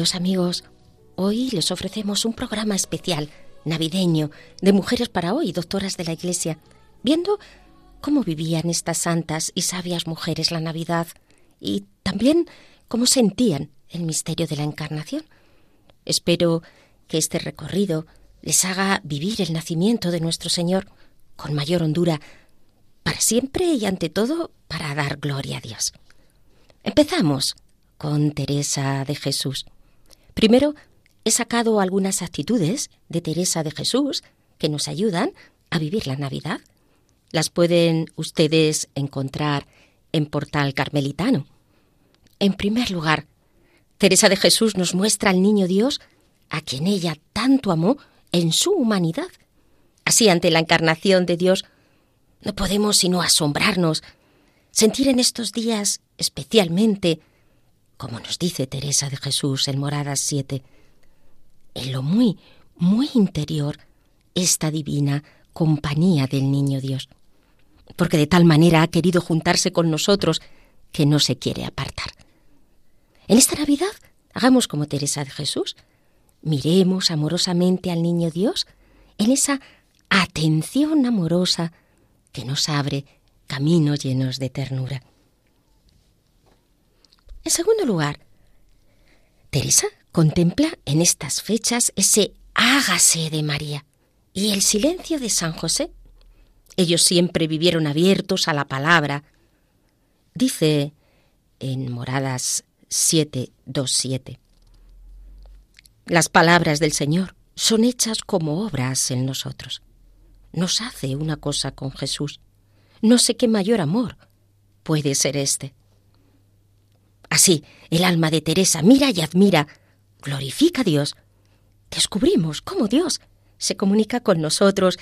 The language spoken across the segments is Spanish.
Amigos, hoy les ofrecemos un programa especial, navideño, de Mujeres para Hoy, doctoras de la Iglesia, viendo cómo vivían estas santas y sabias mujeres la Navidad y también cómo sentían el misterio de la Encarnación. Espero que este recorrido les haga vivir el nacimiento de nuestro Señor con mayor hondura, para siempre y ante todo para dar gloria a Dios. Empezamos con Teresa de Jesús. Primero, he sacado algunas actitudes de Teresa de Jesús que nos ayudan a vivir la Navidad. Las pueden ustedes encontrar en Portal Carmelitano. En primer lugar, Teresa de Jesús nos muestra al niño Dios a quien ella tanto amó en su humanidad. Así, ante la encarnación de Dios, no podemos sino asombrarnos, sentir en estos días especialmente como nos dice Teresa de Jesús en Moradas 7, en lo muy, muy interior, esta divina compañía del Niño Dios, porque de tal manera ha querido juntarse con nosotros que no se quiere apartar. En esta Navidad hagamos como Teresa de Jesús, miremos amorosamente al Niño Dios en esa atención amorosa que nos abre caminos llenos de ternura. En segundo lugar, Teresa contempla en estas fechas ese hágase de María y el silencio de San José. Ellos siempre vivieron abiertos a la palabra. Dice en Moradas 727. Las palabras del Señor son hechas como obras en nosotros. Nos hace una cosa con Jesús. No sé qué mayor amor puede ser este. Así, el alma de Teresa mira y admira, glorifica a Dios. Descubrimos cómo Dios se comunica con nosotros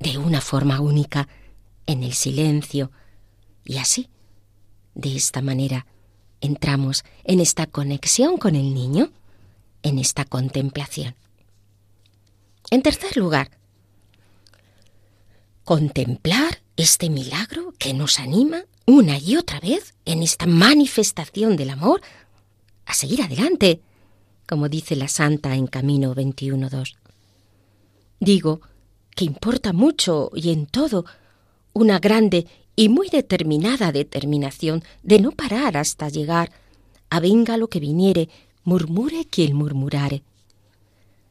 de una forma única, en el silencio. Y así, de esta manera, entramos en esta conexión con el niño, en esta contemplación. En tercer lugar, contemplar este milagro que nos anima una y otra vez en esta manifestación del amor a seguir adelante, como dice la Santa en Camino 21.2. Digo que importa mucho y en todo una grande y muy determinada determinación de no parar hasta llegar a venga lo que viniere, murmure quien murmurare.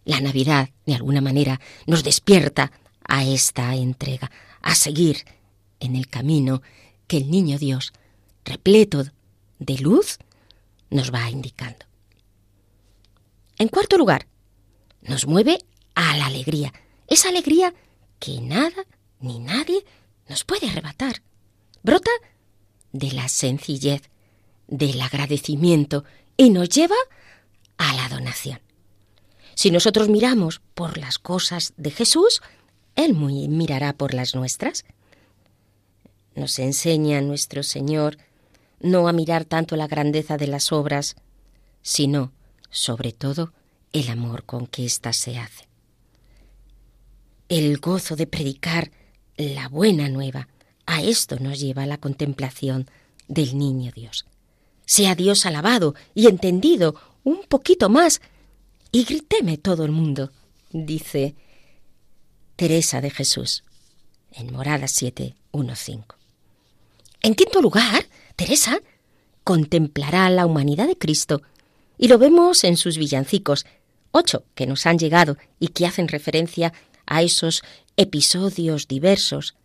La Navidad, de alguna manera, nos despierta a esta entrega, a seguir en el camino que el niño Dios, repleto de luz, nos va indicando. En cuarto lugar, nos mueve a la alegría, esa alegría que nada ni nadie nos puede arrebatar. Brota de la sencillez, del agradecimiento y nos lleva a la donación. Si nosotros miramos por las cosas de Jesús, Él mirará por las nuestras. Nos enseña nuestro Señor no a mirar tanto la grandeza de las obras, sino, sobre todo, el amor con que éstas se hacen. El gozo de predicar la buena nueva, a esto nos lleva la contemplación del niño Dios. Sea Dios alabado y entendido un poquito más, y griteme todo el mundo, dice Teresa de Jesús en Morada 7, en quinto lugar, Teresa contemplará la humanidad de Cristo y lo vemos en sus villancicos, ocho que nos han llegado y que hacen referencia a esos episodios diversos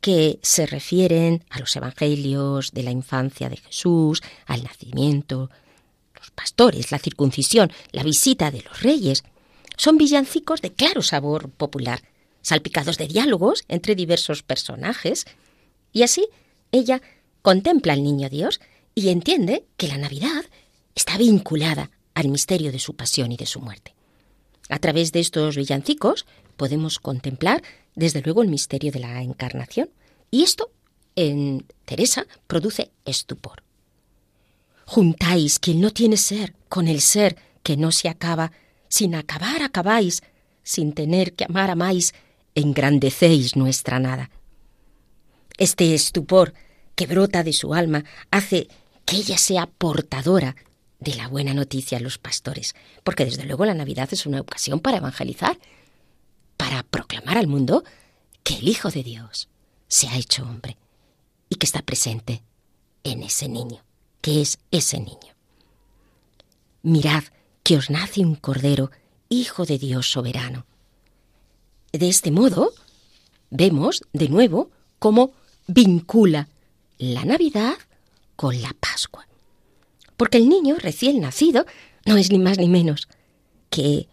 que se refieren a los evangelios de la infancia de Jesús, al nacimiento, los pastores, la circuncisión, la visita de los reyes. Son villancicos de claro sabor popular, salpicados de diálogos entre diversos personajes, y así ella contempla al niño Dios y entiende que la Navidad está vinculada al misterio de su pasión y de su muerte. A través de estos villancicos podemos contemplar, desde luego, el misterio de la encarnación. Y esto, en Teresa, produce estupor. Juntáis quien no tiene ser con el ser que no se acaba, sin acabar acabáis, sin tener que amar amáis, engrandecéis nuestra nada. Este estupor que brota de su alma hace que ella sea portadora de la buena noticia a los pastores, porque desde luego la Navidad es una ocasión para evangelizar, para proclamar al mundo que el Hijo de Dios se ha hecho hombre y que está presente en ese niño, que es ese niño. Mirad que os nace un Cordero, Hijo de Dios soberano. De este modo, vemos de nuevo cómo vincula la Navidad con la Pascua. Porque el niño recién nacido no es ni más ni menos que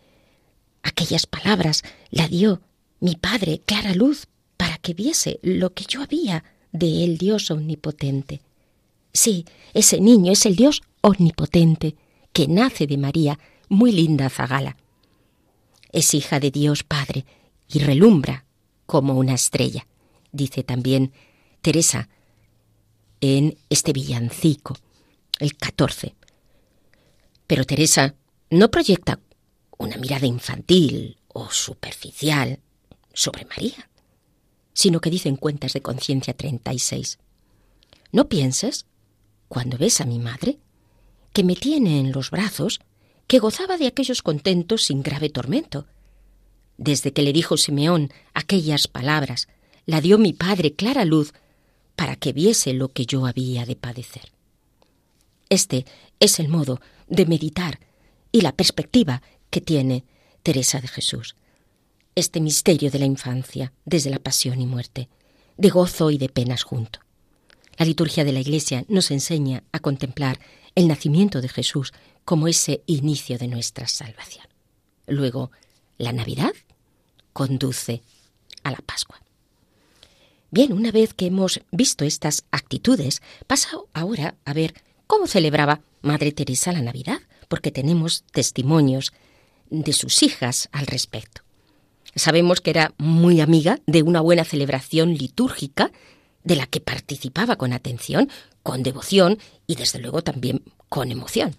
aquellas palabras la dio mi padre clara luz para que viese lo que yo había de el Dios omnipotente. Sí, ese niño es el Dios omnipotente que nace de María, muy linda Zagala. Es hija de Dios Padre y relumbra como una estrella, dice también Teresa en este villancico, el 14. Pero Teresa no proyecta una mirada infantil o superficial sobre María, sino que dice en Cuentas de Conciencia 36. No pienses, cuando ves a mi madre, que me tiene en los brazos, que gozaba de aquellos contentos sin grave tormento. Desde que le dijo Simeón aquellas palabras, la dio mi padre clara luz para que viese lo que yo había de padecer. Este es el modo de meditar y la perspectiva que tiene Teresa de Jesús. Este misterio de la infancia, desde la pasión y muerte, de gozo y de penas junto. La liturgia de la Iglesia nos enseña a contemplar el nacimiento de Jesús como ese inicio de nuestra salvación. Luego, la Navidad conduce a la Pascua. Bien, una vez que hemos visto estas actitudes, pasa ahora a ver cómo celebraba Madre Teresa la Navidad, porque tenemos testimonios de sus hijas al respecto. Sabemos que era muy amiga de una buena celebración litúrgica, de la que participaba con atención, con devoción y desde luego también con emoción.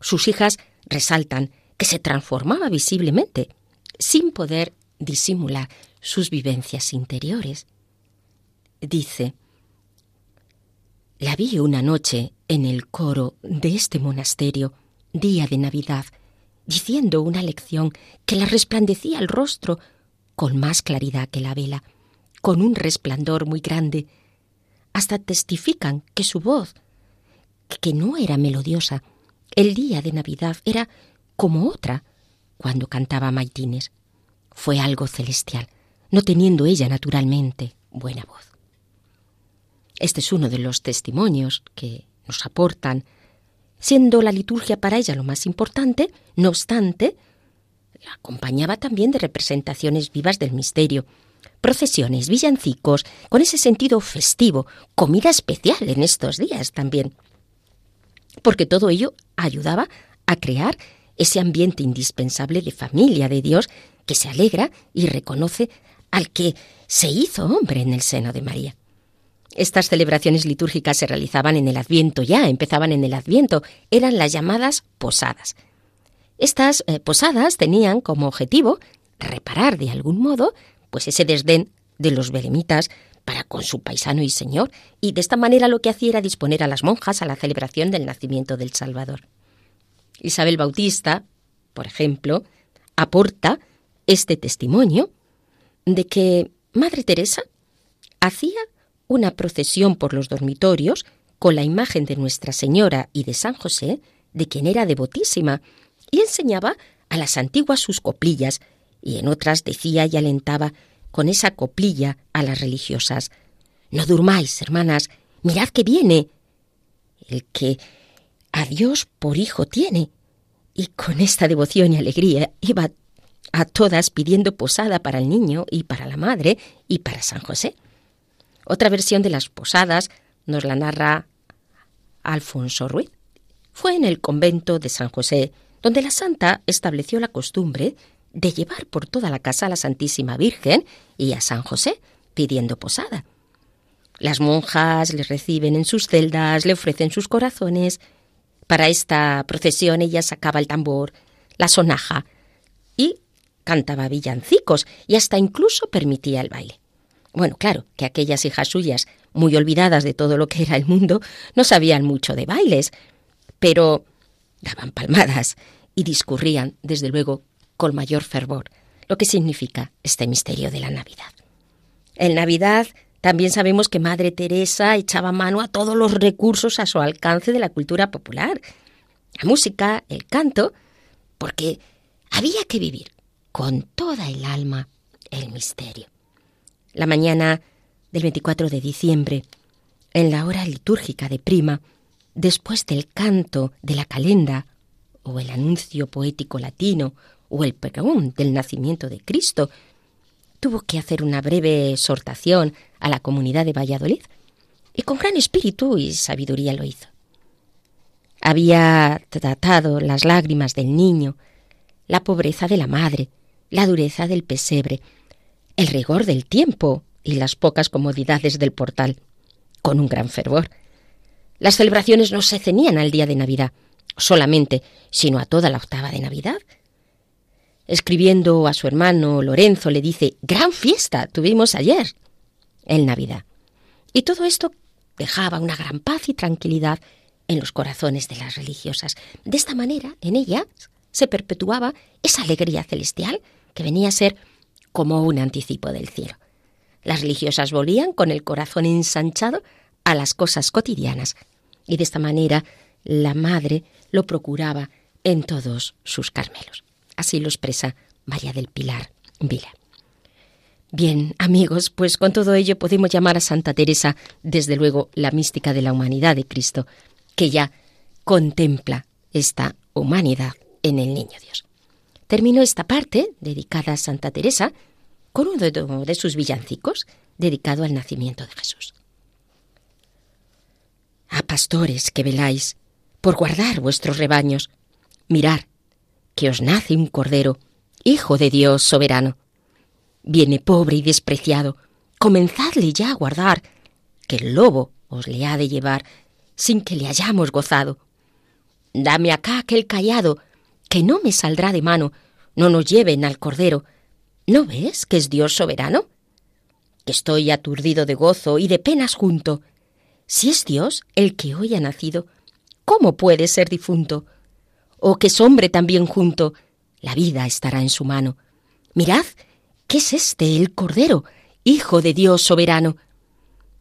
Sus hijas resaltan que se transformaba visiblemente, sin poder disimular sus vivencias interiores dice, La vi una noche en el coro de este monasterio, día de Navidad, diciendo una lección que la resplandecía el rostro con más claridad que la vela, con un resplandor muy grande. Hasta testifican que su voz, que no era melodiosa, el día de Navidad era como otra cuando cantaba maitines. Fue algo celestial, no teniendo ella naturalmente buena voz. Este es uno de los testimonios que nos aportan, siendo la liturgia para ella lo más importante, no obstante, la acompañaba también de representaciones vivas del misterio, procesiones, villancicos, con ese sentido festivo, comida especial en estos días también. Porque todo ello ayudaba a crear ese ambiente indispensable de familia de Dios que se alegra y reconoce al que se hizo hombre en el seno de María. Estas celebraciones litúrgicas se realizaban en el Adviento ya, empezaban en el Adviento, eran las llamadas posadas. Estas eh, posadas tenían como objetivo reparar de algún modo pues ese desdén de los beremitas para con su paisano y señor, y de esta manera lo que hacía era disponer a las monjas a la celebración del nacimiento del Salvador. Isabel Bautista, por ejemplo, aporta este testimonio de que Madre Teresa hacía una procesión por los dormitorios con la imagen de Nuestra Señora y de San José, de quien era devotísima, y enseñaba a las antiguas sus coplillas, y en otras decía y alentaba con esa coplilla a las religiosas. No durmáis, hermanas, mirad que viene el que a Dios por hijo tiene. Y con esta devoción y alegría iba a todas pidiendo posada para el niño y para la madre y para San José. Otra versión de las posadas nos la narra Alfonso Ruiz. Fue en el convento de San José donde la santa estableció la costumbre de llevar por toda la casa a la Santísima Virgen y a San José pidiendo posada. Las monjas le reciben en sus celdas, le ofrecen sus corazones. Para esta procesión ella sacaba el tambor, la sonaja y cantaba villancicos y hasta incluso permitía el baile. Bueno, claro, que aquellas hijas suyas, muy olvidadas de todo lo que era el mundo, no sabían mucho de bailes, pero daban palmadas y discurrían, desde luego, con mayor fervor, lo que significa este misterio de la Navidad. En Navidad también sabemos que Madre Teresa echaba mano a todos los recursos a su alcance de la cultura popular, la música, el canto, porque había que vivir con toda el alma el misterio. La mañana del 24 de diciembre, en la hora litúrgica de prima, después del canto de la calenda, o el anuncio poético latino, o el pregón del nacimiento de Cristo, tuvo que hacer una breve exhortación a la comunidad de Valladolid, y con gran espíritu y sabiduría lo hizo. Había tratado las lágrimas del niño, la pobreza de la madre, la dureza del pesebre, el rigor del tiempo y las pocas comodidades del portal, con un gran fervor. Las celebraciones no se ceñían al día de Navidad solamente, sino a toda la octava de Navidad, Escribiendo a su hermano Lorenzo le dice, gran fiesta tuvimos ayer, en Navidad. Y todo esto dejaba una gran paz y tranquilidad en los corazones de las religiosas. De esta manera, en ellas se perpetuaba esa alegría celestial que venía a ser como un anticipo del cielo. Las religiosas volvían con el corazón ensanchado a las cosas cotidianas y de esta manera la madre lo procuraba en todos sus carmelos. Así lo expresa María del Pilar Vila. Bien, amigos, pues con todo ello podemos llamar a Santa Teresa, desde luego, la mística de la humanidad de Cristo, que ya contempla esta humanidad en el Niño Dios. Termino esta parte, dedicada a Santa Teresa, con uno de sus villancicos, dedicado al nacimiento de Jesús. A pastores que veláis por guardar vuestros rebaños, mirar que os nace un cordero, hijo de Dios soberano. Viene pobre y despreciado, comenzadle ya a guardar, que el lobo os le ha de llevar sin que le hayamos gozado. Dame acá aquel callado, que no me saldrá de mano, no nos lleven al cordero. ¿No ves que es Dios soberano? Que estoy aturdido de gozo y de penas junto. Si es Dios el que hoy ha nacido, ¿cómo puede ser difunto? o que es hombre también junto, la vida estará en su mano. Mirad, ¿qué es este el Cordero, Hijo de Dios soberano?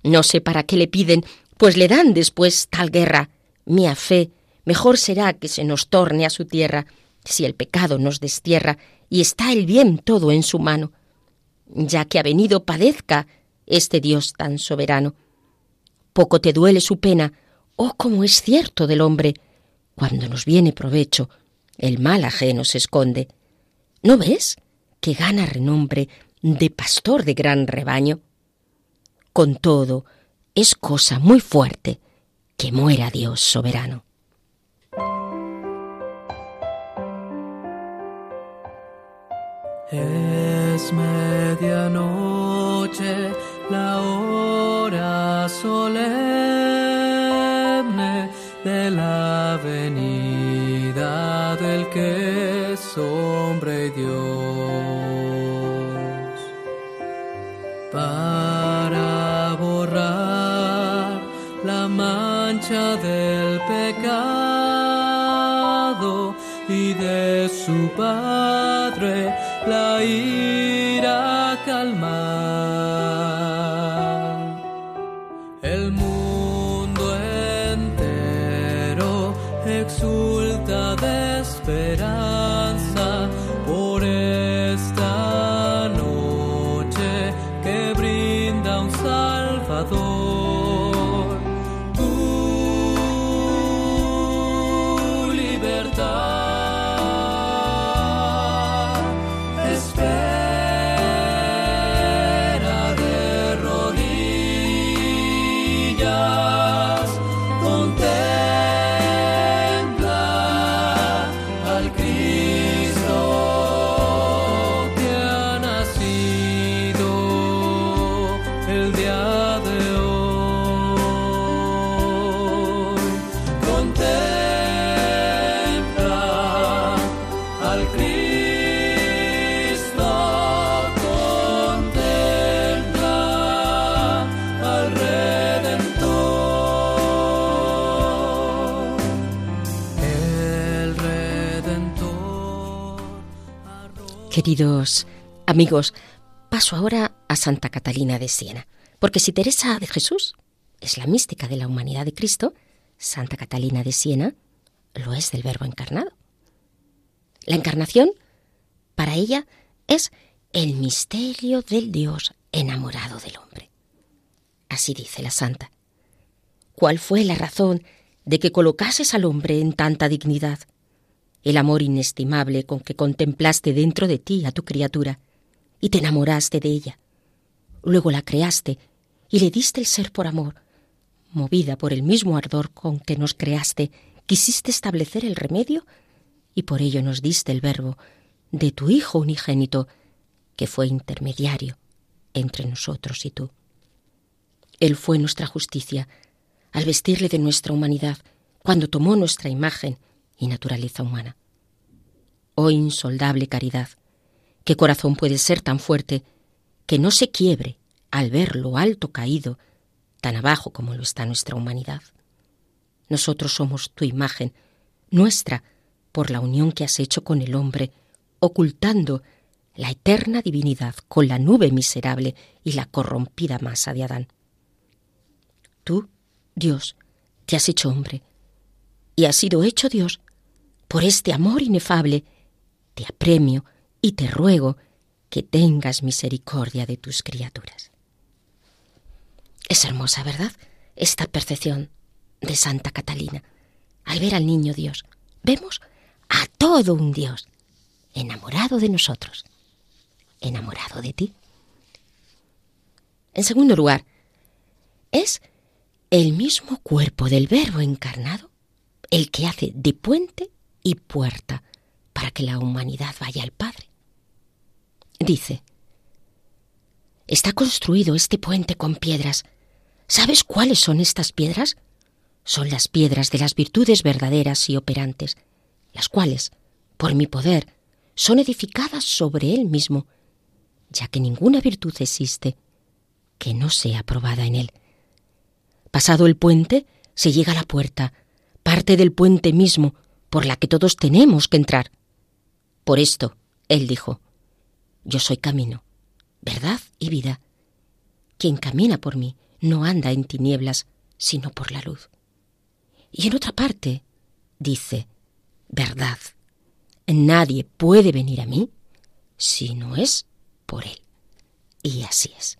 No sé para qué le piden, pues le dan después tal guerra. Mía fe, mejor será que se nos torne a su tierra, si el pecado nos destierra y está el bien todo en su mano. Ya que ha venido padezca este Dios tan soberano. Poco te duele su pena, oh como es cierto del hombre, cuando nos viene provecho, el mal ajeno se esconde. ¿No ves que gana renombre de pastor de gran rebaño? Con todo, es cosa muy fuerte que muera Dios soberano. Es medianoche la hora solemne de la venida del que es hombre y Dios. Para borrar la mancha del pecado y de su Padre la ira calmar. Queridos amigos, paso ahora a Santa Catalina de Siena, porque si Teresa de Jesús es la mística de la humanidad de Cristo, Santa Catalina de Siena lo es del Verbo encarnado. La encarnación, para ella, es el misterio del Dios enamorado del hombre. Así dice la santa. ¿Cuál fue la razón de que colocases al hombre en tanta dignidad? El amor inestimable con que contemplaste dentro de ti a tu criatura y te enamoraste de ella. Luego la creaste y le diste el ser por amor. Movida por el mismo ardor con que nos creaste, quisiste establecer el remedio y por ello nos diste el verbo de tu Hijo unigénito, que fue intermediario entre nosotros y tú. Él fue nuestra justicia, al vestirle de nuestra humanidad, cuando tomó nuestra imagen y naturaleza humana. Oh insoldable caridad, qué corazón puede ser tan fuerte que no se quiebre al ver lo alto caído, tan abajo como lo está nuestra humanidad. Nosotros somos tu imagen, nuestra, por la unión que has hecho con el hombre, ocultando la eterna divinidad con la nube miserable y la corrompida masa de Adán. Tú, Dios, te has hecho hombre, y has sido hecho Dios. Por este amor inefable, te apremio y te ruego que tengas misericordia de tus criaturas. Es hermosa, ¿verdad? Esta percepción de Santa Catalina. Al ver al niño Dios, vemos a todo un Dios enamorado de nosotros, enamorado de ti. En segundo lugar, es el mismo cuerpo del Verbo encarnado el que hace de puente y puerta para que la humanidad vaya al Padre. Dice, está construido este puente con piedras. ¿Sabes cuáles son estas piedras? Son las piedras de las virtudes verdaderas y operantes, las cuales, por mi poder, son edificadas sobre él mismo, ya que ninguna virtud existe que no sea probada en él. Pasado el puente, se llega a la puerta, parte del puente mismo, por la que todos tenemos que entrar. Por esto, él dijo, Yo soy camino, verdad y vida. Quien camina por mí no anda en tinieblas, sino por la luz. Y en otra parte, dice, verdad Nadie puede venir a mí si no es por Él. Y así es.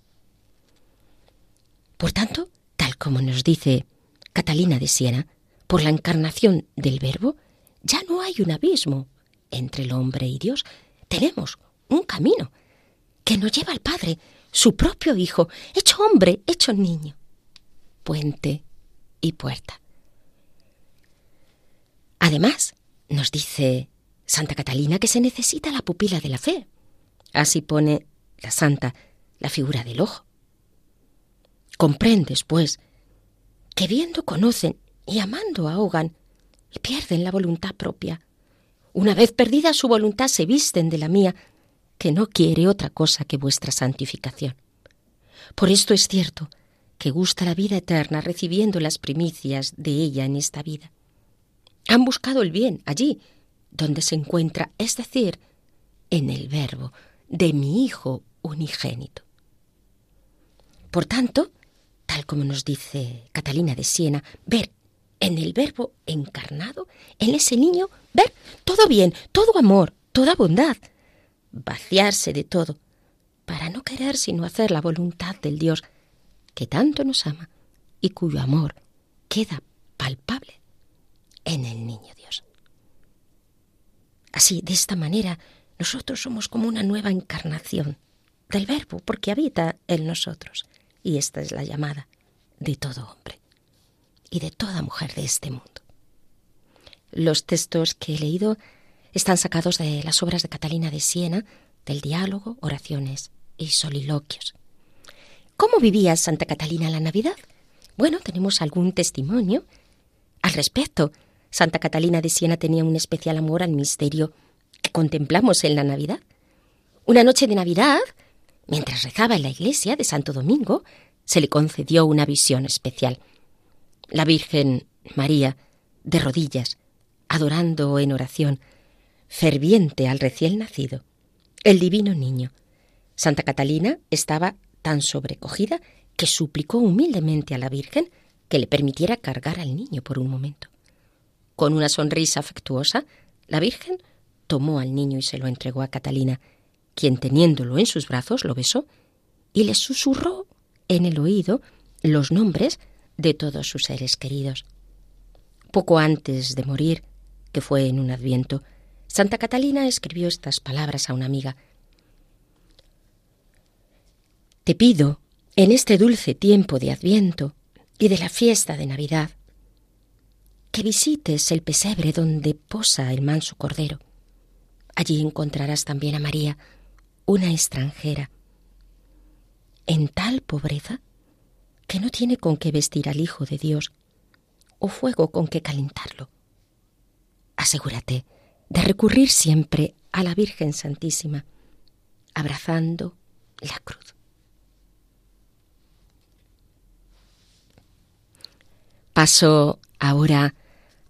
Por tanto, tal como nos dice Catalina de Siena, por la encarnación del Verbo, ya no hay un abismo entre el hombre y Dios. Tenemos un camino que nos lleva al Padre, su propio Hijo, hecho hombre, hecho niño. Puente y puerta. Además, nos dice Santa Catalina que se necesita la pupila de la fe. Así pone la santa la figura del ojo. Comprendes, pues, que viendo conocen y amando ahogan y pierden la voluntad propia. Una vez perdida su voluntad se visten de la mía, que no quiere otra cosa que vuestra santificación. Por esto es cierto que gusta la vida eterna recibiendo las primicias de ella en esta vida. Han buscado el bien allí, donde se encuentra, es decir, en el verbo de mi Hijo unigénito. Por tanto, tal como nos dice Catalina de Siena, ver en el verbo encarnado, en ese niño, ver todo bien, todo amor, toda bondad, vaciarse de todo, para no querer sino hacer la voluntad del Dios que tanto nos ama y cuyo amor queda palpable en el niño Dios. Así, de esta manera, nosotros somos como una nueva encarnación del Verbo, porque habita en nosotros. Y esta es la llamada de todo hombre y de toda mujer de este mundo. Los textos que he leído están sacados de las obras de Catalina de Siena, del diálogo, oraciones y soliloquios. ¿Cómo vivía Santa Catalina la Navidad? Bueno, tenemos algún testimonio al respecto Santa Catalina de Siena tenía un especial amor al misterio que contemplamos en la Navidad. Una noche de Navidad, mientras rezaba en la iglesia de Santo Domingo, se le concedió una visión especial. La Virgen María, de rodillas, adorando en oración, ferviente al recién nacido, el divino niño. Santa Catalina estaba tan sobrecogida que suplicó humildemente a la Virgen que le permitiera cargar al niño por un momento. Con una sonrisa afectuosa, la Virgen tomó al niño y se lo entregó a Catalina, quien teniéndolo en sus brazos lo besó y le susurró en el oído los nombres de todos sus seres queridos. Poco antes de morir, que fue en un adviento, Santa Catalina escribió estas palabras a una amiga. Te pido, en este dulce tiempo de adviento y de la fiesta de Navidad, que visites el pesebre donde posa el manso cordero. Allí encontrarás también a María, una extranjera, en tal pobreza que no tiene con qué vestir al Hijo de Dios o fuego con qué calentarlo. Asegúrate de recurrir siempre a la Virgen Santísima, abrazando la cruz. Paso ahora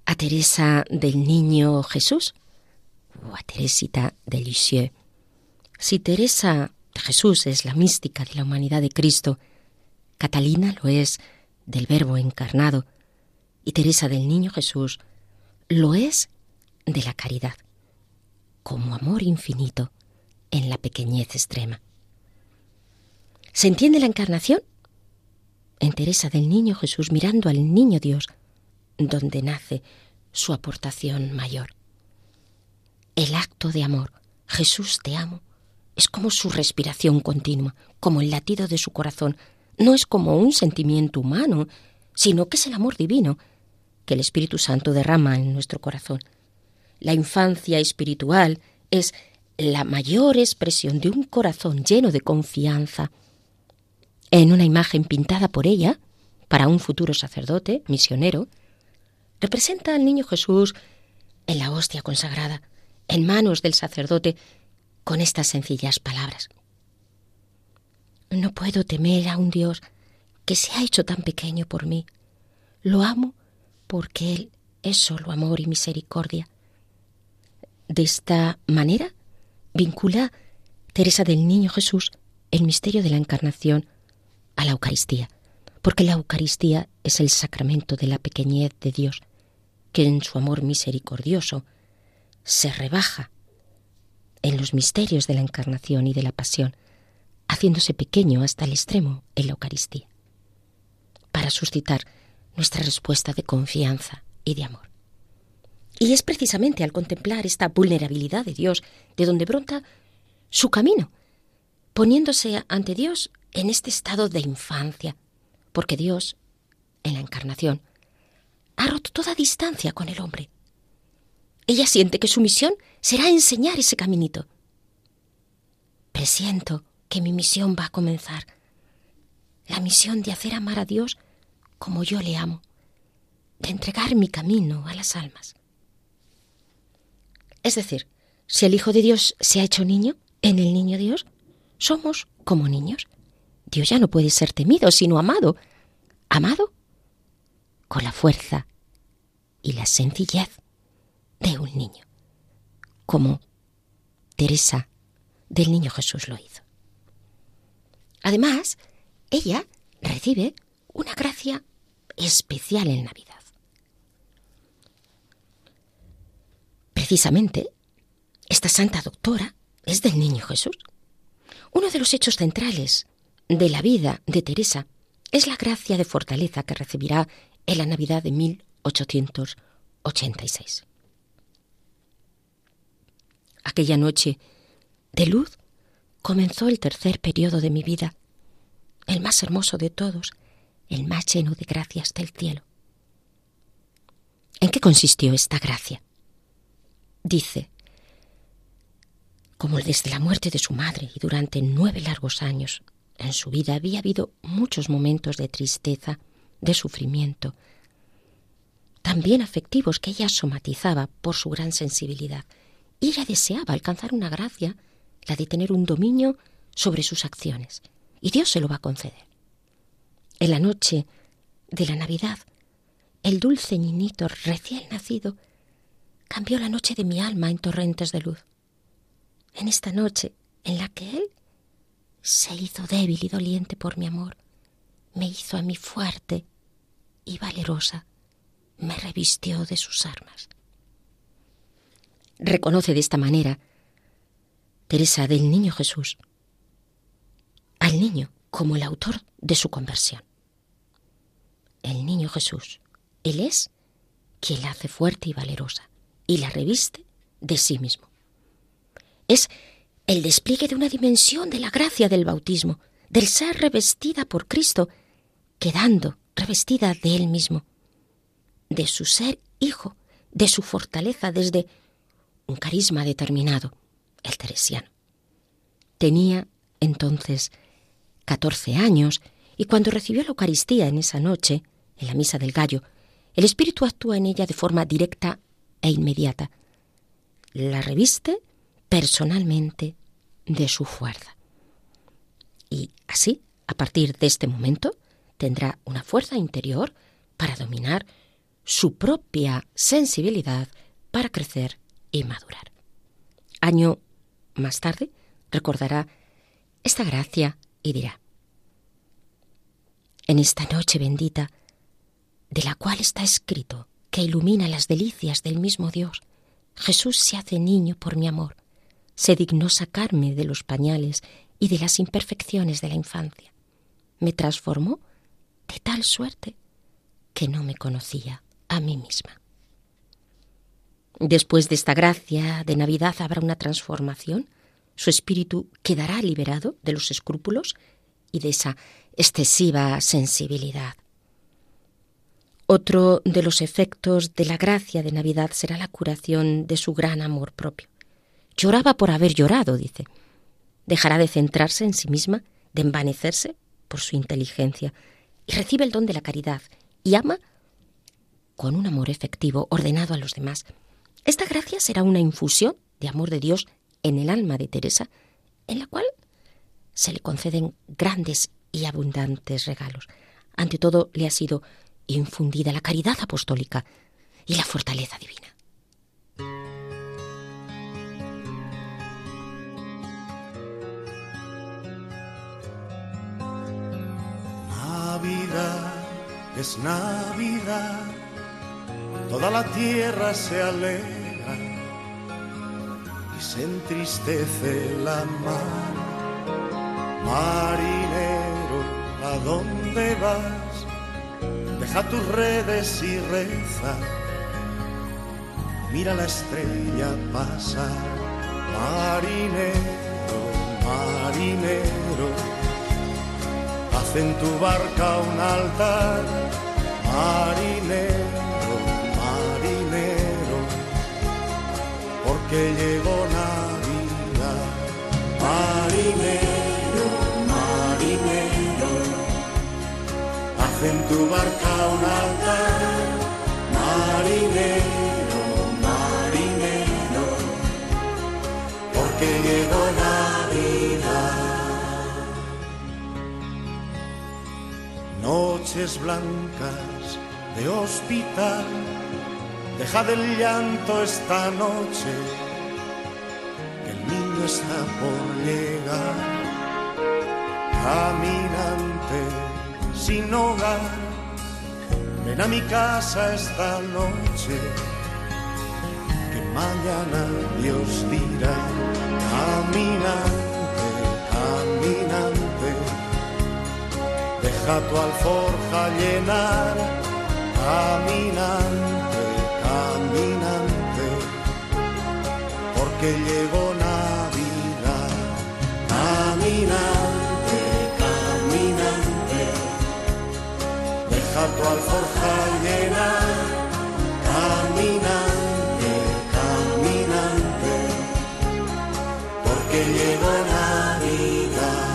a Teresa del Niño Jesús o a Teresita de Lisieux. Si Teresa de Jesús es la mística de la humanidad de Cristo, Catalina lo es del Verbo encarnado y Teresa del Niño Jesús lo es de la caridad, como amor infinito en la pequeñez extrema. ¿Se entiende la encarnación? En Teresa del Niño Jesús mirando al Niño Dios, donde nace su aportación mayor. El acto de amor, Jesús te amo, es como su respiración continua, como el latido de su corazón. No es como un sentimiento humano, sino que es el amor divino que el Espíritu Santo derrama en nuestro corazón. La infancia espiritual es la mayor expresión de un corazón lleno de confianza. En una imagen pintada por ella, para un futuro sacerdote, misionero, representa al niño Jesús en la hostia consagrada, en manos del sacerdote, con estas sencillas palabras. No puedo temer a un Dios que se ha hecho tan pequeño por mí. Lo amo porque Él es solo amor y misericordia. De esta manera vincula Teresa del Niño Jesús el misterio de la Encarnación a la Eucaristía, porque la Eucaristía es el sacramento de la pequeñez de Dios, que en su amor misericordioso se rebaja en los misterios de la Encarnación y de la Pasión, haciéndose pequeño hasta el extremo en la Eucaristía, para suscitar nuestra respuesta de confianza y de amor. Y es precisamente al contemplar esta vulnerabilidad de Dios de donde brota su camino, poniéndose ante Dios en este estado de infancia, porque Dios, en la encarnación, ha roto toda distancia con el hombre. Ella siente que su misión será enseñar ese caminito. Presiento que mi misión va a comenzar, la misión de hacer amar a Dios como yo le amo, de entregar mi camino a las almas. Es decir, si el Hijo de Dios se ha hecho niño, en el niño Dios, somos como niños. Dios ya no puede ser temido, sino amado. Amado con la fuerza y la sencillez de un niño, como Teresa del Niño Jesús lo hizo. Además, ella recibe una gracia especial en Navidad. Precisamente, esta santa doctora es del Niño Jesús. Uno de los hechos centrales de la vida de Teresa es la gracia de fortaleza que recibirá en la Navidad de 1886. Aquella noche de luz comenzó el tercer periodo de mi vida, el más hermoso de todos, el más lleno de gracias del cielo. ¿En qué consistió esta gracia? Dice, como desde la muerte de su madre y durante nueve largos años en su vida había habido muchos momentos de tristeza, de sufrimiento, también afectivos que ella somatizaba por su gran sensibilidad. Y ella deseaba alcanzar una gracia, de tener un dominio sobre sus acciones. Y Dios se lo va a conceder. En la noche de la Navidad, el dulce niñito recién nacido cambió la noche de mi alma en torrentes de luz. En esta noche en la que Él se hizo débil y doliente por mi amor, me hizo a mí fuerte y valerosa, me revistió de sus armas. Reconoce de esta manera Teresa del Niño Jesús al niño como el autor de su conversión. El niño Jesús, Él es quien la hace fuerte y valerosa y la reviste de sí mismo. Es el despliegue de una dimensión de la gracia del bautismo, del ser revestida por Cristo, quedando revestida de Él mismo, de su ser hijo, de su fortaleza desde un carisma determinado, el teresiano. Tenía entonces catorce años y cuando recibió la Eucaristía en esa noche, en la misa del gallo, el Espíritu actúa en ella de forma directa e inmediata. La reviste personalmente de su fuerza. Y así, a partir de este momento, tendrá una fuerza interior para dominar su propia sensibilidad para crecer y madurar. Año más tarde recordará esta gracia y dirá, en esta noche bendita, de la cual está escrito que ilumina las delicias del mismo Dios, Jesús se hace niño por mi amor, se dignó sacarme de los pañales y de las imperfecciones de la infancia. Me transformó de tal suerte que no me conocía a mí misma. Después de esta gracia de Navidad habrá una transformación. Su espíritu quedará liberado de los escrúpulos y de esa excesiva sensibilidad. Otro de los efectos de la gracia de Navidad será la curación de su gran amor propio. Lloraba por haber llorado, dice. Dejará de centrarse en sí misma, de envanecerse por su inteligencia, y recibe el don de la caridad y ama con un amor efectivo, ordenado a los demás. Esta gracia será una infusión de amor de Dios en el alma de Teresa, en la cual se le conceden grandes y abundantes regalos. Ante todo le ha sido infundida la caridad apostólica y la fortaleza divina. Navidad es Navidad, toda la tierra se alegra y se entristece la mar. Marinero, ¿a dónde vas? Deja tus redes y reza. Mira la estrella pasar. Marinero, marinero, haz en tu barca un altar. Marinero, porque llegó Navidad. Marinero, marinero, haz en tu barca un altar. Marinero, marinero, porque llegó Navidad. Noches blancas de hospital, deja del llanto esta noche, que el niño está por llegar. Caminante sin hogar, ven a mi casa esta noche, que mañana Dios dirá. Caminante, caminante, deja tu alforja llenar. Caminante, caminante, porque llegó Navidad. Caminante, caminante, deja tu alforja llenar. Caminante, caminante, porque llegó Navidad.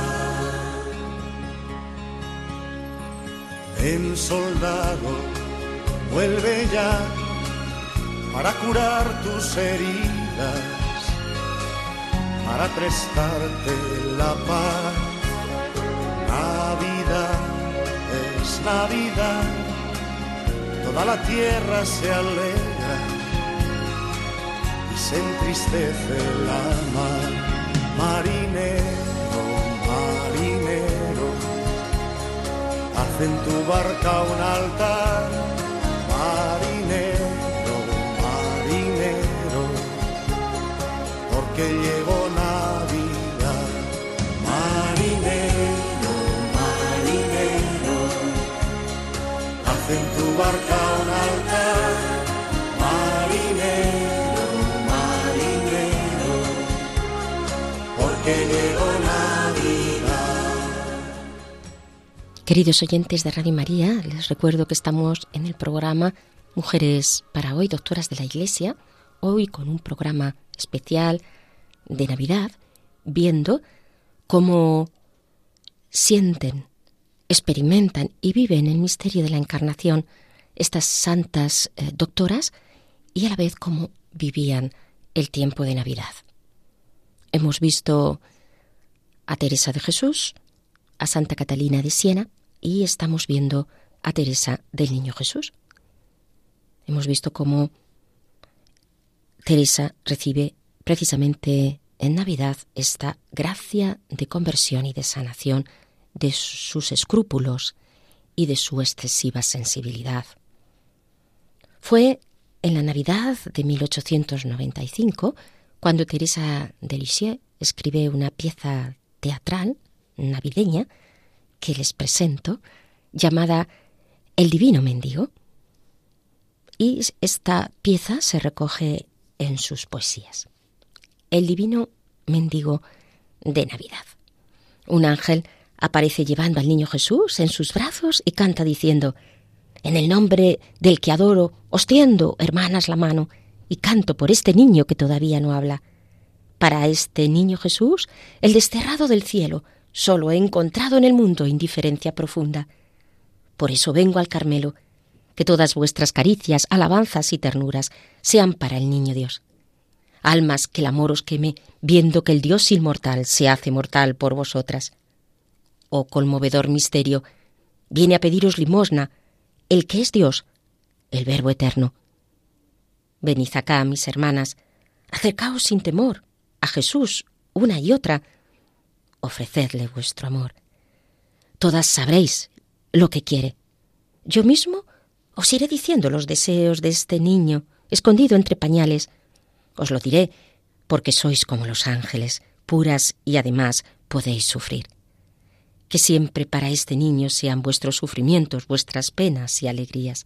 Ven soldado, vuelve ya para curar tus heridas, para prestarte la paz. Navidad es Navidad, toda la tierra se alegra y se entristece la mar. Marinero, marinero, haz en tu barca un altar. Marinero, porque llegó Navidad. Marinero, marinero, haz en tu barca un altar. Marinero, marinero, porque llegó Navidad. Queridos oyentes de Radio María, les recuerdo que estamos en el programa Mujeres para hoy, doctoras de la Iglesia, hoy con un programa especial de Navidad, viendo cómo sienten, experimentan y viven el misterio de la encarnación estas santas eh, doctoras y a la vez cómo vivían el tiempo de Navidad. Hemos visto a Teresa de Jesús, a Santa Catalina de Siena y estamos viendo a Teresa del Niño Jesús. Hemos visto cómo Teresa recibe precisamente en Navidad esta gracia de conversión y de sanación de sus escrúpulos y de su excesiva sensibilidad. Fue en la Navidad de 1895 cuando Teresa de Lisieux escribe una pieza teatral navideña que les presento llamada El Divino Mendigo. Y esta pieza se recoge en sus poesías. El Divino Mendigo de Navidad. Un ángel aparece llevando al niño Jesús en sus brazos y canta diciendo, En el nombre del que adoro, os tiendo, hermanas, la mano, y canto por este niño que todavía no habla. Para este niño Jesús, el desterrado del cielo, solo he encontrado en el mundo indiferencia profunda. Por eso vengo al Carmelo, que todas vuestras caricias, alabanzas y ternuras sean para el niño Dios. Almas que el amor os queme, viendo que el Dios inmortal se hace mortal por vosotras. Oh conmovedor misterio, viene a pediros limosna, el que es Dios, el Verbo eterno. Venid acá, mis hermanas, acercaos sin temor a Jesús, una y otra, ofrecedle vuestro amor. Todas sabréis lo que quiere. Yo mismo os iré diciendo los deseos de este niño, escondido entre pañales. Os lo diré, porque sois como los ángeles, puras y además podéis sufrir. Que siempre para este niño sean vuestros sufrimientos, vuestras penas y alegrías.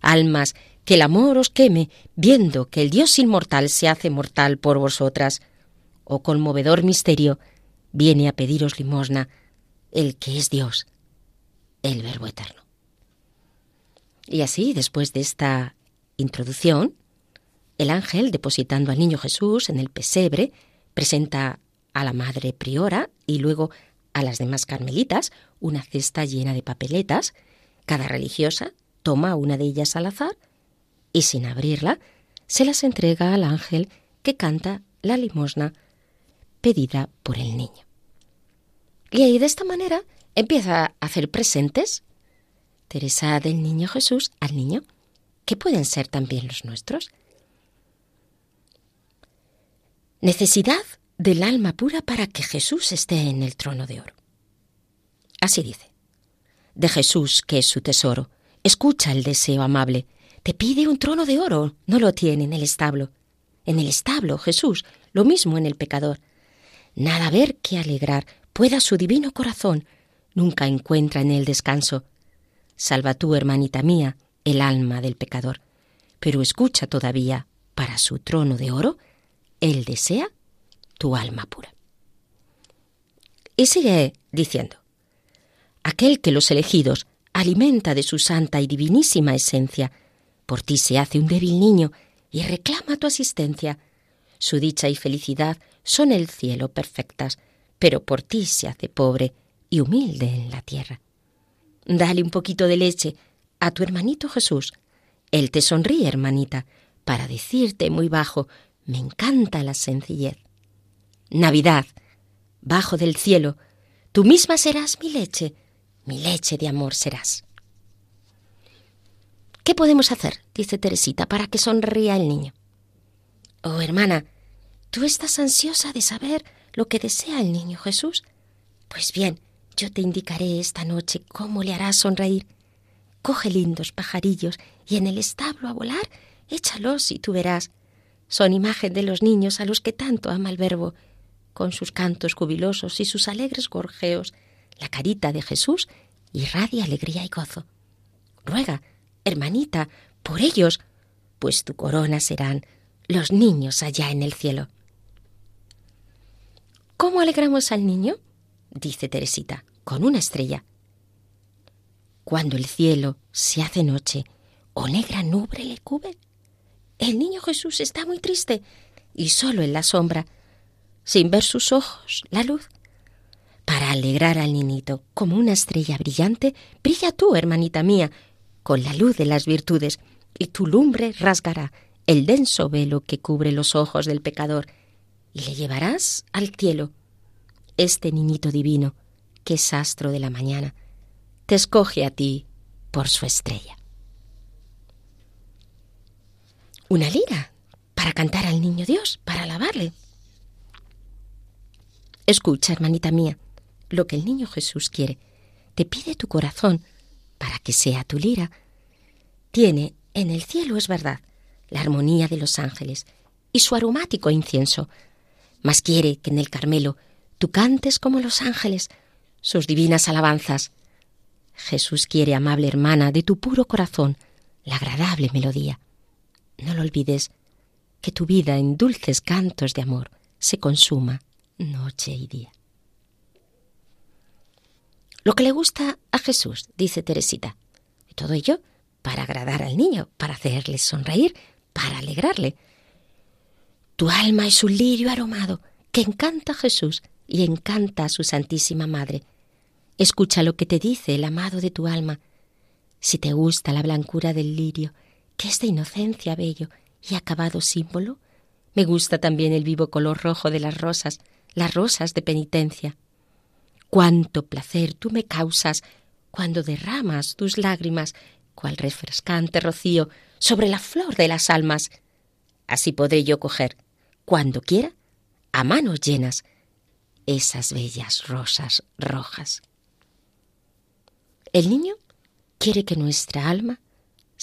Almas, que el amor os queme, viendo que el Dios inmortal se hace mortal por vosotras. Oh conmovedor misterio, viene a pediros limosna el que es Dios, el Verbo eterno. Y así, después de esta introducción, el ángel, depositando al niño Jesús en el pesebre, presenta a la madre priora y luego a las demás carmelitas una cesta llena de papeletas. Cada religiosa toma una de ellas al azar y sin abrirla se las entrega al ángel que canta la limosna pedida por el niño. Y ahí de esta manera empieza a hacer presentes Teresa del Niño Jesús al niño, que pueden ser también los nuestros. Necesidad del alma pura para que Jesús esté en el trono de oro. Así dice. De Jesús, que es su tesoro, escucha el deseo amable. Te pide un trono de oro, no lo tiene en el establo. En el establo, Jesús, lo mismo en el pecador. Nada ver que alegrar pueda su divino corazón, nunca encuentra en él descanso. Salva tú, hermanita mía, el alma del pecador, pero escucha todavía, para su trono de oro, él desea tu alma pura. Y sigue diciendo, aquel que los elegidos alimenta de su santa y divinísima esencia, por ti se hace un débil niño y reclama tu asistencia. Su dicha y felicidad son el cielo perfectas, pero por ti se hace pobre y humilde en la tierra. Dale un poquito de leche a tu hermanito Jesús. Él te sonríe, hermanita, para decirte muy bajo, me encanta la sencillez. Navidad, bajo del cielo, tú misma serás mi leche, mi leche de amor serás. ¿Qué podemos hacer? dice Teresita, para que sonría el niño. Oh, hermana, ¿Tú estás ansiosa de saber lo que desea el niño Jesús? Pues bien, yo te indicaré esta noche cómo le harás sonreír. Coge lindos pajarillos y en el establo a volar, échalos y tú verás. Son imagen de los niños a los que tanto ama el Verbo. Con sus cantos jubilosos y sus alegres gorjeos, la carita de Jesús irradia alegría y gozo. Ruega, hermanita, por ellos, pues tu corona serán los niños allá en el cielo. ¿Cómo alegramos al niño? dice Teresita, con una estrella. Cuando el cielo se hace noche o negra nube le cubre, el niño Jesús está muy triste y solo en la sombra, sin ver sus ojos la luz. Para alegrar al niñito como una estrella brillante, brilla tú, hermanita mía, con la luz de las virtudes, y tu lumbre rasgará el denso velo que cubre los ojos del pecador y le llevarás al cielo. Este niñito divino, que es astro de la mañana, te escoge a ti por su estrella. Una lira para cantar al niño Dios, para alabarle. Escucha, hermanita mía, lo que el niño Jesús quiere. Te pide tu corazón para que sea tu lira. Tiene en el cielo, es verdad, la armonía de los ángeles y su aromático incienso, mas quiere que en el Carmelo tú cantes como los ángeles sus divinas alabanzas. Jesús quiere, amable hermana, de tu puro corazón, la agradable melodía. No lo olvides, que tu vida en dulces cantos de amor se consuma noche y día. Lo que le gusta a Jesús, dice Teresita. Y todo ello para agradar al niño, para hacerle sonreír, para alegrarle. Tu alma es un lirio aromado que encanta a Jesús y encanta a su Santísima Madre. Escucha lo que te dice el amado de tu alma. Si te gusta la blancura del lirio, que es de inocencia bello y acabado símbolo, me gusta también el vivo color rojo de las rosas, las rosas de penitencia. Cuánto placer tú me causas cuando derramas tus lágrimas, cual refrescante rocío, sobre la flor de las almas. Así podré yo coger, cuando quiera, a manos llenas, esas bellas rosas rojas. El niño quiere que nuestra alma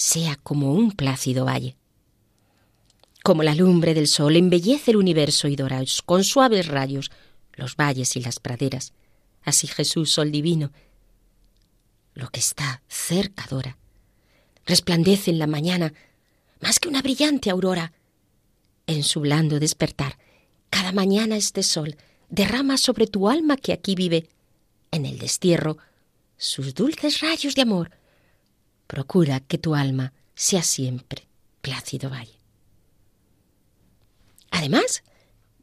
sea como un plácido valle. Como la lumbre del sol embellece el universo y dora con suaves rayos los valles y las praderas, así Jesús, sol divino, lo que está cerca dora, resplandece en la mañana más que una brillante aurora. En su blando despertar, cada mañana este sol derrama sobre tu alma que aquí vive, en el destierro, sus dulces rayos de amor. Procura que tu alma sea siempre plácido valle. Además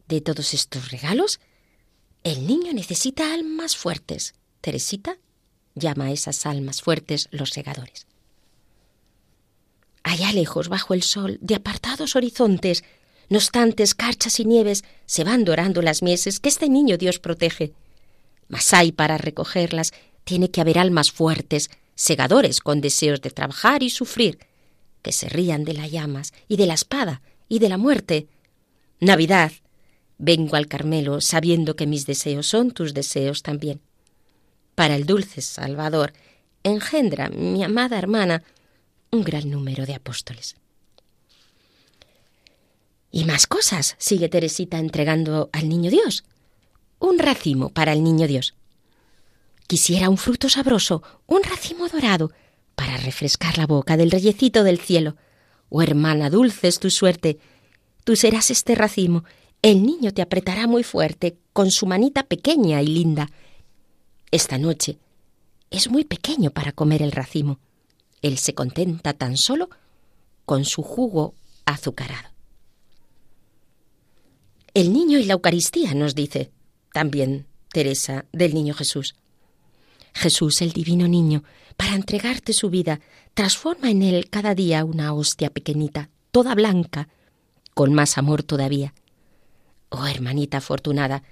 de todos estos regalos, el niño necesita almas fuertes. Teresita llama a esas almas fuertes los segadores. Allá lejos, bajo el sol, de apartados horizontes, no obstante escarchas y nieves, se van dorando las mieses que este niño Dios protege. Mas hay para recogerlas tiene que haber almas fuertes, segadores con deseos de trabajar y sufrir, que se rían de las llamas y de la espada y de la muerte. Navidad, vengo al Carmelo sabiendo que mis deseos son tus deseos también. Para el dulce Salvador, engendra mi amada hermana un gran número de apóstoles. Y más cosas, sigue Teresita entregando al niño Dios. Un racimo para el niño Dios. Quisiera un fruto sabroso, un racimo dorado, para refrescar la boca del reyecito del cielo. Oh hermana, dulce es tu suerte. Tú serás este racimo. El niño te apretará muy fuerte, con su manita pequeña y linda. Esta noche es muy pequeño para comer el racimo. Él se contenta tan solo con su jugo azucarado. El niño y la Eucaristía nos dice también Teresa del Niño Jesús. Jesús, el divino niño, para entregarte su vida, transforma en él cada día una hostia pequeñita, toda blanca, con más amor todavía. Oh hermanita afortunada,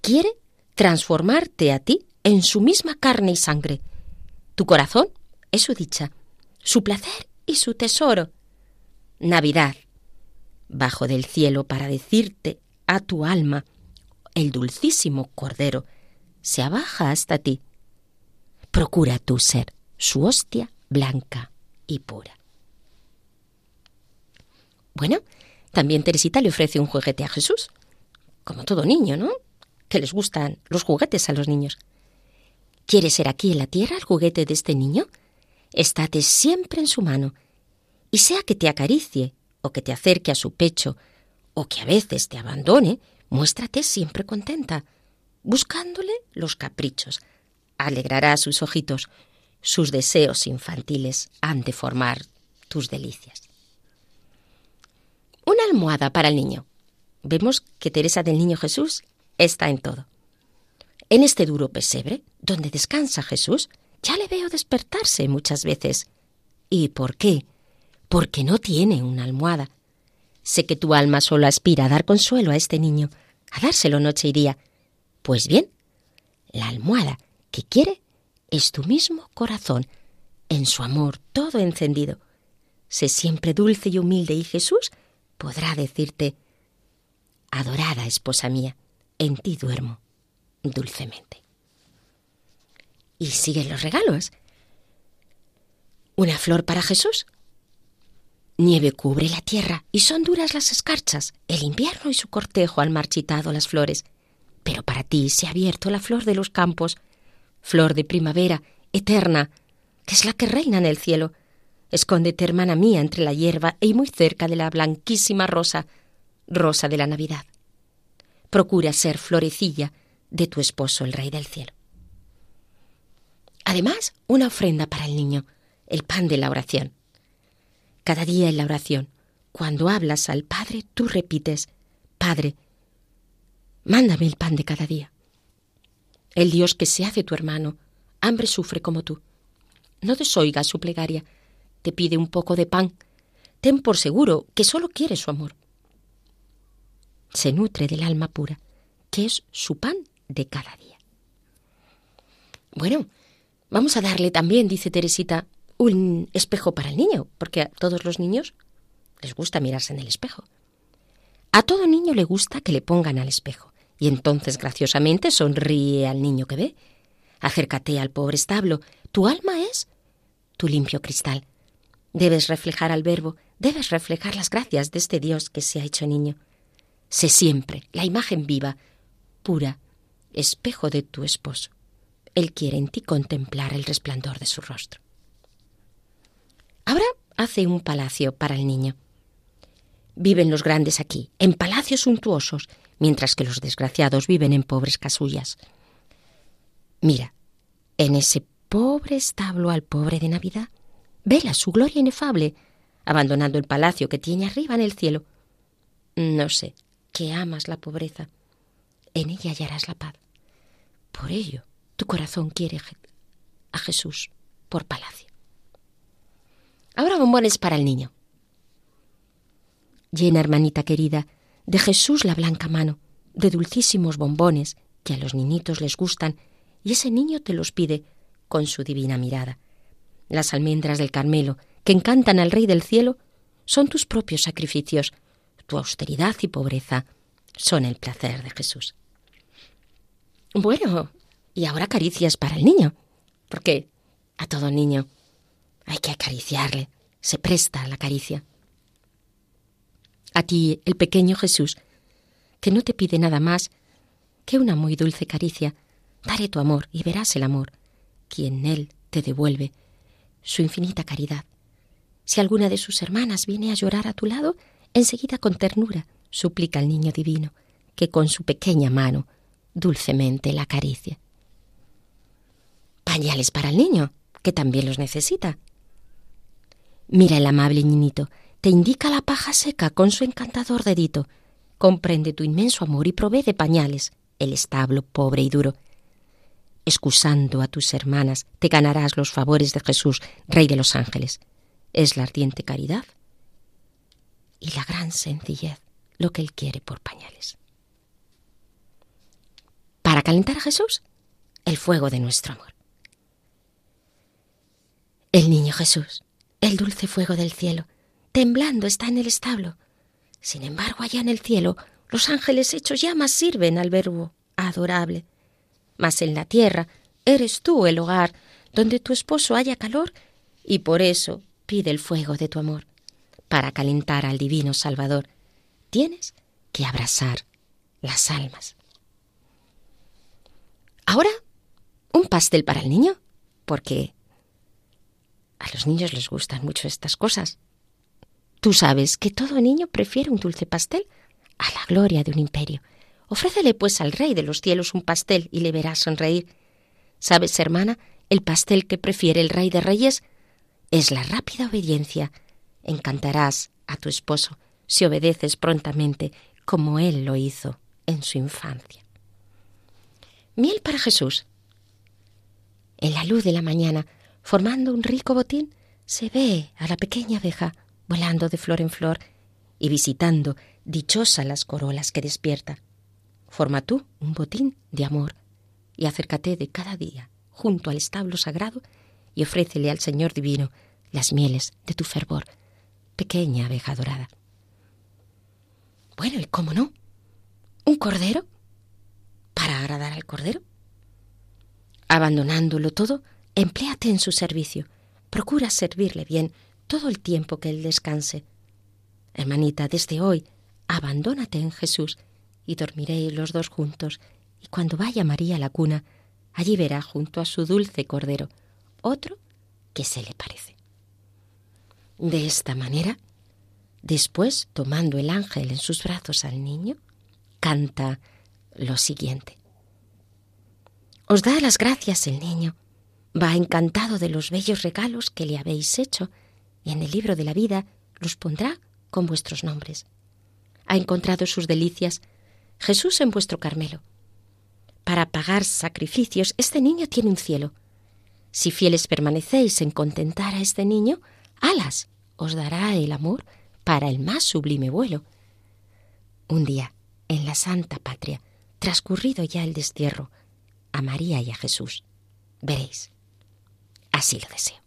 quiere transformarte a ti en su misma carne y sangre. Tu corazón es su dicha, su placer y su tesoro. Navidad, bajo del cielo para decirte a tu alma, el dulcísimo Cordero, se abaja hasta ti. Procura tú ser su hostia blanca y pura. Bueno, también Teresita le ofrece un juguete a Jesús, como todo niño, ¿no? Que les gustan los juguetes a los niños. ¿Quieres ser aquí en la tierra el juguete de este niño? Estate siempre en su mano, y sea que te acaricie, o que te acerque a su pecho, o que a veces te abandone, muéstrate siempre contenta, buscándole los caprichos. Alegrará sus ojitos, sus deseos infantiles han de formar tus delicias. Una almohada para el niño. Vemos que Teresa del Niño Jesús está en todo. En este duro pesebre, donde descansa Jesús, ya le veo despertarse muchas veces. ¿Y por qué? Porque no tiene una almohada. Sé que tu alma solo aspira a dar consuelo a este niño, a dárselo noche y día. Pues bien, la almohada quiere es tu mismo corazón, en su amor todo encendido. Sé siempre dulce y humilde y Jesús podrá decirte, Adorada esposa mía, en ti duermo dulcemente. Y siguen los regalos. Una flor para Jesús. Nieve cubre la tierra y son duras las escarchas, el invierno y su cortejo han marchitado las flores. Pero para ti se ha abierto la flor de los campos, flor de primavera, eterna, que es la que reina en el cielo. Escóndete, hermana mía, entre la hierba y muy cerca de la blanquísima rosa, rosa de la Navidad. Procura ser florecilla de tu esposo, el Rey del cielo. Además, una ofrenda para el niño, el pan de la oración. Cada día en la oración, cuando hablas al Padre, tú repites, Padre, mándame el pan de cada día. El Dios que se hace tu hermano, hambre sufre como tú. No desoigas su plegaria, te pide un poco de pan. Ten por seguro que solo quiere su amor. Se nutre del alma pura, que es su pan de cada día. Bueno, vamos a darle también, dice Teresita, un espejo para el niño, porque a todos los niños les gusta mirarse en el espejo. A todo niño le gusta que le pongan al espejo, y entonces graciosamente sonríe al niño que ve. Acércate al pobre establo, tu alma es tu limpio cristal. Debes reflejar al verbo, debes reflejar las gracias de este Dios que se ha hecho niño. Sé siempre la imagen viva, pura, espejo de tu esposo. Él quiere en ti contemplar el resplandor de su rostro. Ahora hace un palacio para el niño. Viven los grandes aquí, en palacios suntuosos, mientras que los desgraciados viven en pobres casullas. Mira, en ese pobre establo al pobre de Navidad, vela su gloria inefable, abandonando el palacio que tiene arriba en el cielo. No sé, que amas la pobreza, en ella hallarás la paz. Por ello, tu corazón quiere a Jesús por palacio. Ahora bombones para el niño. Llena, hermanita querida, de Jesús la blanca mano, de dulcísimos bombones que a los niñitos les gustan, y ese niño te los pide con su divina mirada. Las almendras del Carmelo, que encantan al Rey del Cielo, son tus propios sacrificios, tu austeridad y pobreza son el placer de Jesús. Bueno, y ahora caricias para el niño, porque a todo niño hay que acariciarle, se presta la caricia. A ti, el pequeño Jesús, que no te pide nada más que una muy dulce caricia, daré tu amor y verás el amor, quien él te devuelve, su infinita caridad. Si alguna de sus hermanas viene a llorar a tu lado, enseguida con ternura suplica al niño divino, que con su pequeña mano dulcemente la acaricia pañales para el niño, que también los necesita. Mira el amable niñito, te indica la paja seca con su encantador dedito. Comprende tu inmenso amor y provee de pañales el establo pobre y duro. Excusando a tus hermanas, te ganarás los favores de Jesús, Rey de los ángeles. Es la ardiente caridad y la gran sencillez lo que Él quiere por pañales. Para calentar a Jesús, el fuego de nuestro amor. El niño Jesús, el dulce fuego del cielo, temblando está en el establo. Sin embargo, allá en el cielo, Los ángeles hechos llamas sirven al verbo adorable. Mas en la tierra eres tú el hogar donde tu esposo haya calor y por eso pide el fuego de tu amor. Para calentar al divino Salvador tienes que abrasar las almas. Ahora, un pastel para el niño, porque a los niños les gustan mucho estas cosas. Tú sabes que todo niño prefiere un dulce pastel a la gloria de un imperio. Ofrécele pues al Rey de los cielos un pastel y le verás sonreír. ¿Sabes, hermana? El pastel que prefiere el Rey de Reyes es la rápida obediencia. Encantarás a tu esposo si obedeces prontamente como él lo hizo en su infancia. Miel para Jesús. En la luz de la mañana, formando un rico botín, se ve a la pequeña abeja volando de flor en flor y visitando dichosa las corolas que despierta. Forma tú un botín de amor y acércate de cada día junto al establo sagrado y ofrécele al Señor divino las mieles de tu fervor, pequeña abeja dorada. Bueno, ¿y cómo no? ¿Un cordero? ¿Para agradar al cordero? Abandonándolo todo, empléate en su servicio. Procura servirle bien todo el tiempo que él descanse. Hermanita, desde hoy, abandónate en Jesús y dormiréis los dos juntos, y cuando vaya María a la cuna, allí verá junto a su dulce cordero otro que se le parece. De esta manera, después, tomando el ángel en sus brazos al niño, canta lo siguiente. Os da las gracias el niño, va encantado de los bellos regalos que le habéis hecho, y en el libro de la vida los pondrá con vuestros nombres. Ha encontrado sus delicias Jesús en vuestro Carmelo. Para pagar sacrificios, este niño tiene un cielo. Si fieles permanecéis en contentar a este niño, alas os dará el amor para el más sublime vuelo. Un día, en la Santa Patria, transcurrido ya el destierro, a María y a Jesús, veréis. Así lo deseo.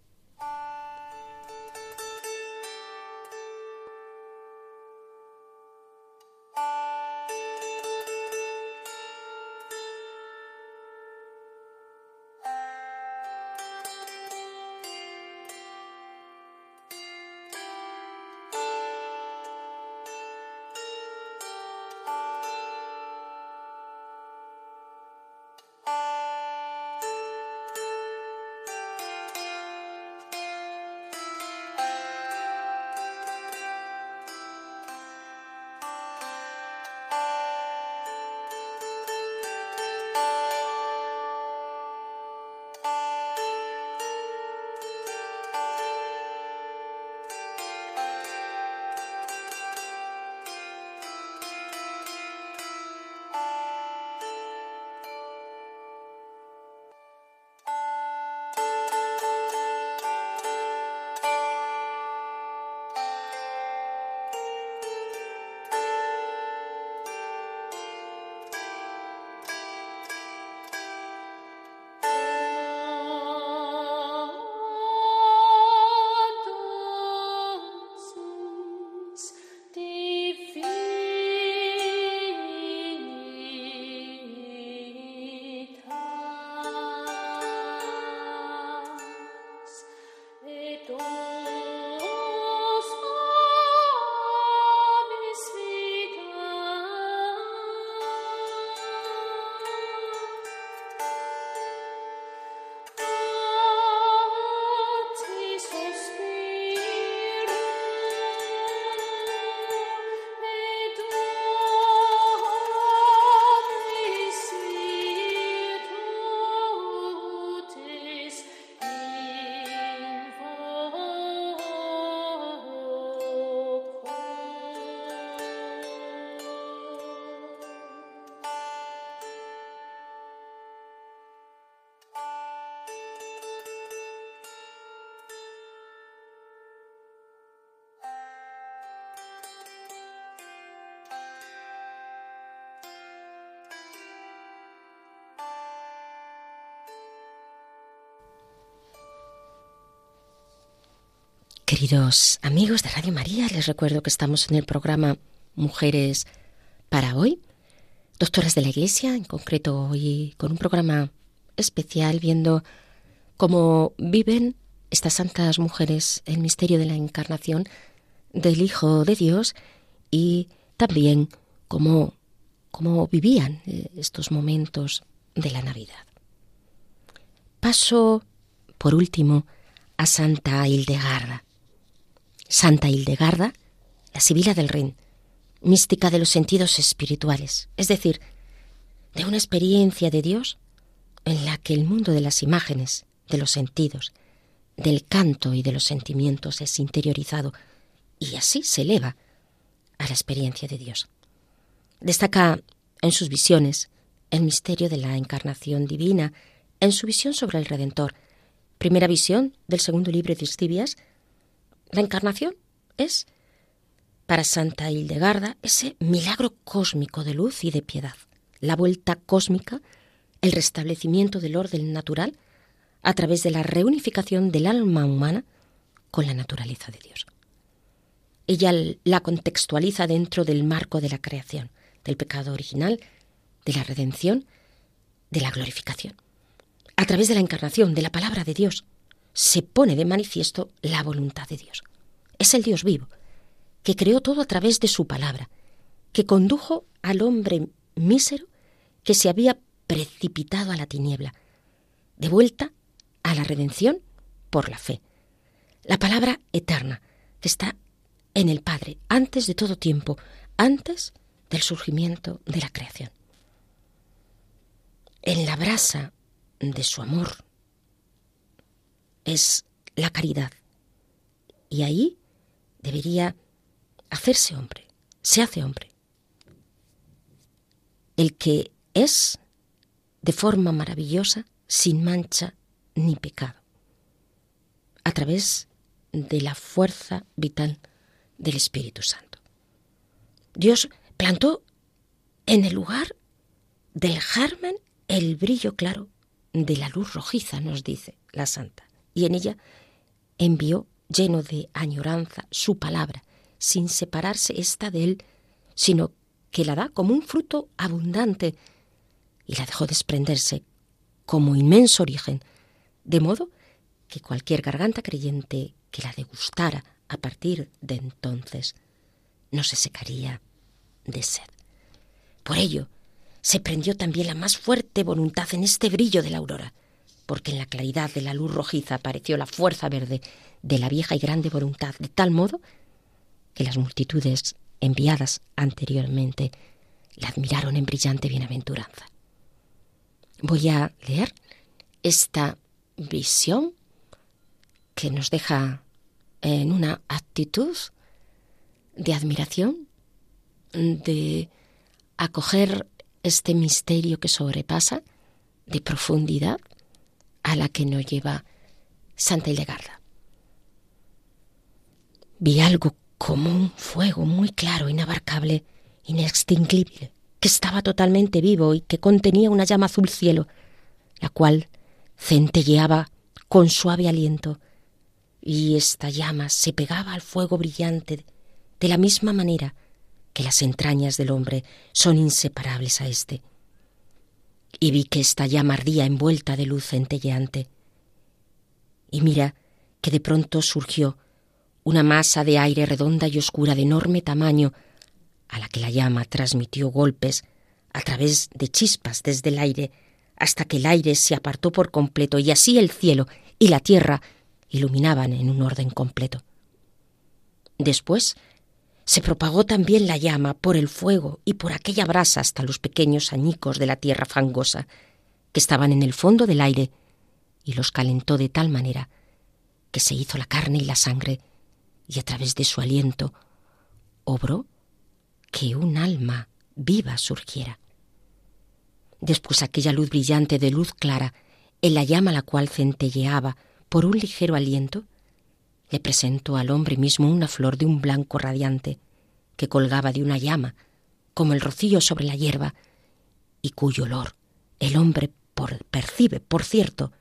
Queridos amigos de Radio María, les recuerdo que estamos en el programa Mujeres para hoy, doctoras de la Iglesia, en concreto hoy con un programa especial viendo cómo viven estas santas mujeres el misterio de la encarnación del Hijo de Dios y también cómo, cómo vivían eh, estos momentos de la Navidad. Paso, por último, a Santa Hildegarda. Santa Hildegarda, la Sibila del Rin, mística de los sentidos espirituales, es decir, de una experiencia de Dios en la que el mundo de las imágenes, de los sentidos, del canto y de los sentimientos es interiorizado y así se eleva a la experiencia de Dios. Destaca en sus visiones el misterio de la encarnación divina, en su visión sobre el Redentor. Primera visión del segundo libro de Estibias, la encarnación es para Santa Hildegarda ese milagro cósmico de luz y de piedad, la vuelta cósmica, el restablecimiento del orden natural a través de la reunificación del alma humana con la naturaleza de Dios. Ella la contextualiza dentro del marco de la creación, del pecado original, de la redención, de la glorificación. A través de la encarnación, de la palabra de Dios, se pone de manifiesto la voluntad de Dios. Es el Dios vivo, que creó todo a través de su palabra, que condujo al hombre mísero que se había precipitado a la tiniebla, de vuelta a la redención por la fe. La palabra eterna, que está en el Padre, antes de todo tiempo, antes del surgimiento de la creación. En la brasa de su amor es la caridad. Y ahí debería hacerse hombre, se hace hombre. El que es de forma maravillosa, sin mancha ni pecado, a través de la fuerza vital del Espíritu Santo. Dios plantó en el lugar del germen el brillo claro de la luz rojiza, nos dice la santa, y en ella envió, lleno de añoranza, su palabra, sin separarse ésta de él, sino que la da como un fruto abundante y la dejó desprenderse como inmenso origen, de modo que cualquier garganta creyente que la degustara a partir de entonces no se secaría de sed. Por ello, se prendió también la más fuerte voluntad en este brillo de la aurora, porque en la claridad de la luz rojiza apareció la fuerza verde de la vieja y grande voluntad, de tal modo que las multitudes enviadas anteriormente la admiraron en brillante bienaventuranza. Voy a leer esta visión que nos deja en una actitud de admiración, de acoger este misterio que sobrepasa de profundidad a la que nos lleva Santa Hildegarda. Vi algo como un fuego muy claro, inabarcable, inextinguible, que estaba totalmente vivo y que contenía una llama azul cielo, la cual centelleaba con suave aliento, y esta llama se pegaba al fuego brillante de la misma manera que las entrañas del hombre son inseparables a éste. Y vi que esta llama ardía envuelta de luz centelleante. Y mira que de pronto surgió una masa de aire redonda y oscura de enorme tamaño, a la que la llama transmitió golpes a través de chispas desde el aire, hasta que el aire se apartó por completo y así el cielo y la tierra iluminaban en un orden completo. Después se propagó también la llama por el fuego y por aquella brasa hasta los pequeños añicos de la tierra fangosa que estaban en el fondo del aire y los calentó de tal manera que se hizo la carne y la sangre y a través de su aliento obró que un alma viva surgiera. Después aquella luz brillante de luz clara, en la llama la cual centelleaba por un ligero aliento, le presentó al hombre mismo una flor de un blanco radiante que colgaba de una llama, como el rocío sobre la hierba, y cuyo olor el hombre percibe, por cierto,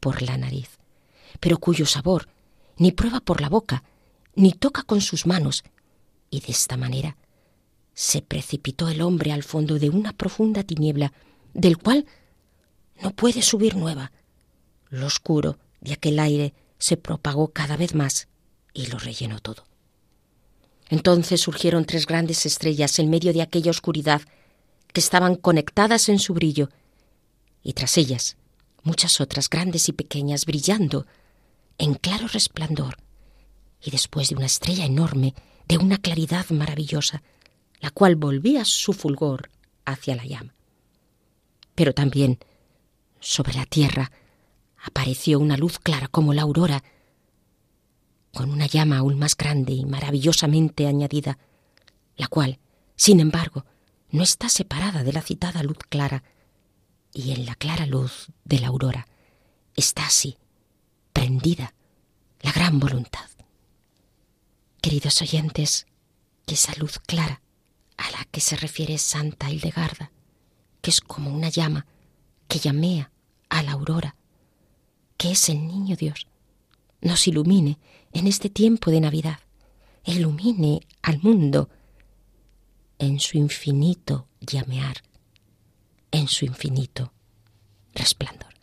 por la nariz, pero cuyo sabor ni prueba por la boca, ni toca con sus manos, y de esta manera se precipitó el hombre al fondo de una profunda tiniebla, del cual no puede subir nueva. Lo oscuro de aquel aire se propagó cada vez más y lo rellenó todo. Entonces surgieron tres grandes estrellas en medio de aquella oscuridad que estaban conectadas en su brillo, y tras ellas muchas otras grandes y pequeñas brillando en claro resplandor, y después de una estrella enorme, de una claridad maravillosa, la cual volvía su fulgor hacia la llama. Pero también sobre la tierra apareció una luz clara como la aurora, con una llama aún más grande y maravillosamente añadida, la cual, sin embargo, no está separada de la citada luz clara, y en la clara luz de la aurora está así, prendida, la gran voluntad. Queridos oyentes, que esa luz clara a la que se refiere Santa Hildegarda, que es como una llama que llamea a la aurora, que es el niño Dios, nos ilumine en este tiempo de Navidad, ilumine al mundo en su infinito llamear, en su infinito resplandor.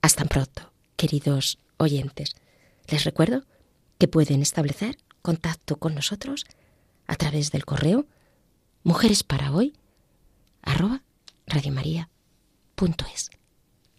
Hasta pronto, queridos oyentes. Les recuerdo que pueden establecer contacto con nosotros a través del correo mujeres para hoy.